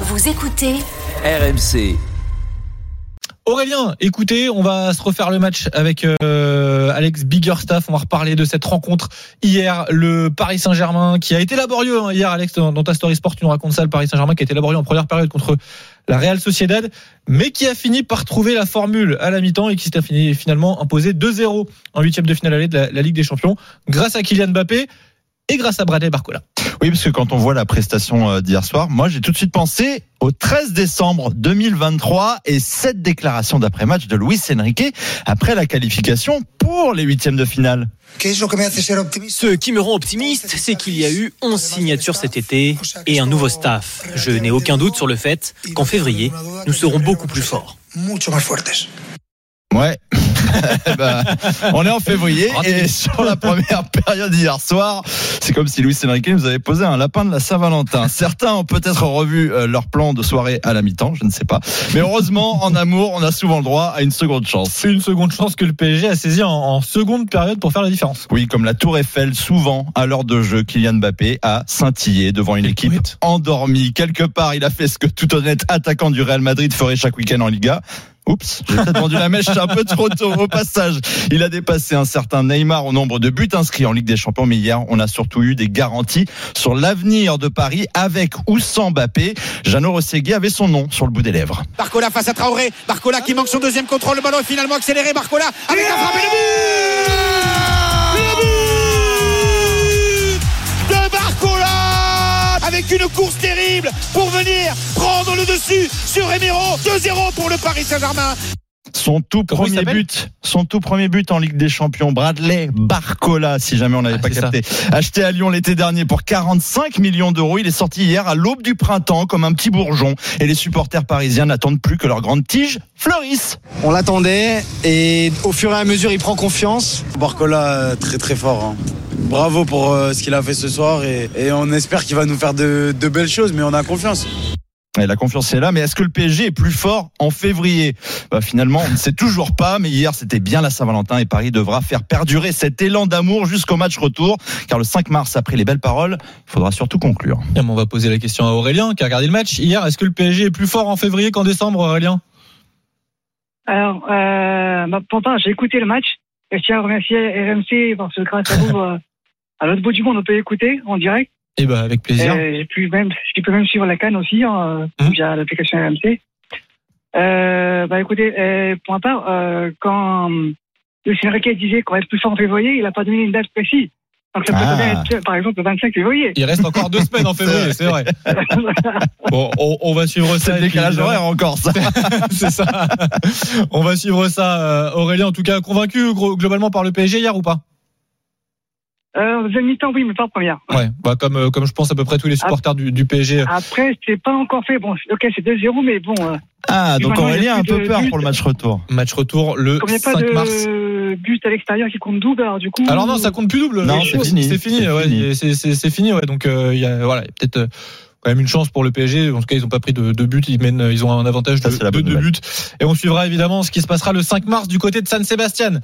Vous écoutez RMC. Aurélien, écoutez, on va se refaire le match avec euh, Alex Biggerstaff. On va reparler de cette rencontre hier, le Paris Saint-Germain qui a été laborieux hein, hier. Alex, dans, dans ta story sport, tu nous racontes ça. Le Paris Saint-Germain qui a été laborieux en première période contre la Real Sociedad, mais qui a fini par trouver la formule à la mi-temps et qui s'est fini- finalement imposé 2-0 en huitième de finale allée de la, la Ligue des Champions, grâce à Kylian Mbappé et grâce à Bradley Barcola. Oui, parce que quand on voit la prestation euh, d'hier soir, moi j'ai tout de suite pensé au 13 décembre 2023 et cette déclaration d'après-match de Luis Enrique après la qualification pour les huitièmes de finale. Ce qui me rend optimiste, c'est qu'il y a eu 11 signatures cet été et un nouveau staff. Je n'ai aucun doute sur le fait qu'en février, nous serons beaucoup plus forts. Ouais. Bah, on est en février et sur la première période hier soir, c'est comme si Luis Enrique nous avait posé un lapin de la Saint-Valentin. Certains ont peut-être revu euh, leur plan de soirée à la mi-temps, je ne sais pas. Mais heureusement, en amour, on a souvent le droit à une seconde chance. C'est une seconde chance que le PSG a saisi en, en seconde période pour faire la différence. Oui, comme la Tour Eiffel, souvent à l'heure de jeu, Kylian Mbappé a scintillé devant une équipe poète. endormie. Quelque part, il a fait ce que tout honnête attaquant du Real Madrid ferait chaque week-end en Liga. Oups, j'ai peut-être vendu la mèche un peu trop tôt. Au passage, il a dépassé un certain Neymar au nombre de buts inscrits en Ligue des Champions. Mais hier, on a surtout eu des garanties sur l'avenir de Paris avec ou sans Mbappé. Jeannot Rossegui avait son nom sur le bout des lèvres. Barcola face à Traoré. Barcola qui manque son deuxième contrôle. Le ballon est finalement accéléré. Barcola avec la frappe et le but Le but de Barcola avec une course sur Remiro. 2-0 pour le Paris Saint-Germain. Son tout Comment premier but, son tout premier but en Ligue des Champions, Bradley Barcola, si jamais on n'avait Ah, pas capté. Acheté à Lyon l'été dernier pour 45 millions d'euros, il est sorti hier à l'aube du printemps comme un petit bourgeon. Et les supporters parisiens n'attendent plus que leur grande tige fleurisse. On l'attendait et au fur et à mesure il prend confiance. Barcola très très fort. hein. Bravo pour euh, ce qu'il a fait ce soir et, et on espère qu'il va nous faire de, de belles choses mais on a confiance. Et la confiance est là, mais est-ce que le PSG est plus fort en février? Bah, Finalement, on ne sait toujours pas, mais hier c'était bien la Saint-Valentin et Paris devra faire perdurer cet élan d'amour jusqu'au match retour, car le 5 mars, après les belles paroles, il faudra surtout conclure. Et on va poser la question à Aurélien qui a regardé le match hier. Est-ce que le PSG est plus fort en février qu'en décembre, Aurélien? Alors, euh, bah, pourtant, j'ai écouté le match. Et je tiens à remercier RMC parce que grâce à vous, euh, à l'autre bout du monde, on peut écouter en direct. Eh ben avec plaisir. Et j'ai pu même, je peux même suivre la canne aussi hein, Mhm. via l'application RMC. Euh, bah écoutez, euh, pour ma part, euh, quand euh, le Sénégal disait qu'on va être plus fort en février, il n'a pas donné une date précise. Donc ça peut Ah. être, par exemple, le 25 février. Il reste encore deux semaines en février, c'est vrai. Bon, on, on va suivre C'est ça. puis, décalage horaire encore, ça. c'est ça. On va suivre ça. euh, Aurélien, en tout cas, convaincu globalement par le PSG hier ou pas? Euh, deuxième mi-temps, oui, mais pas en première. Ouais, bah comme euh, comme je pense à peu près tous les supporters du, du PSG. Après, c'est pas encore fait. Bon, ok, c'est 2-0, mais bon, euh, Ah, donc Aurélien a un peu de peur pour le match retour. Match retour le comme il n'y a pas 5 mars. de but à l'extérieur qui compte double, alors du coup. Alors non, ça compte plus double. Non, c'est fini. C'est fini. C'est ouais, fini. C'est fini. Ouais. Donc euh, y a voilà, il y a peut-être euh, quand même une chance pour le PSG. En tout cas, ils n'ont pas pris de, de but. Ils mènent, ils ont un avantage Ça, de, c'est la de nouvelle. buts. Et on suivra évidemment ce qui se passera le 5 mars du côté de San Sebastian.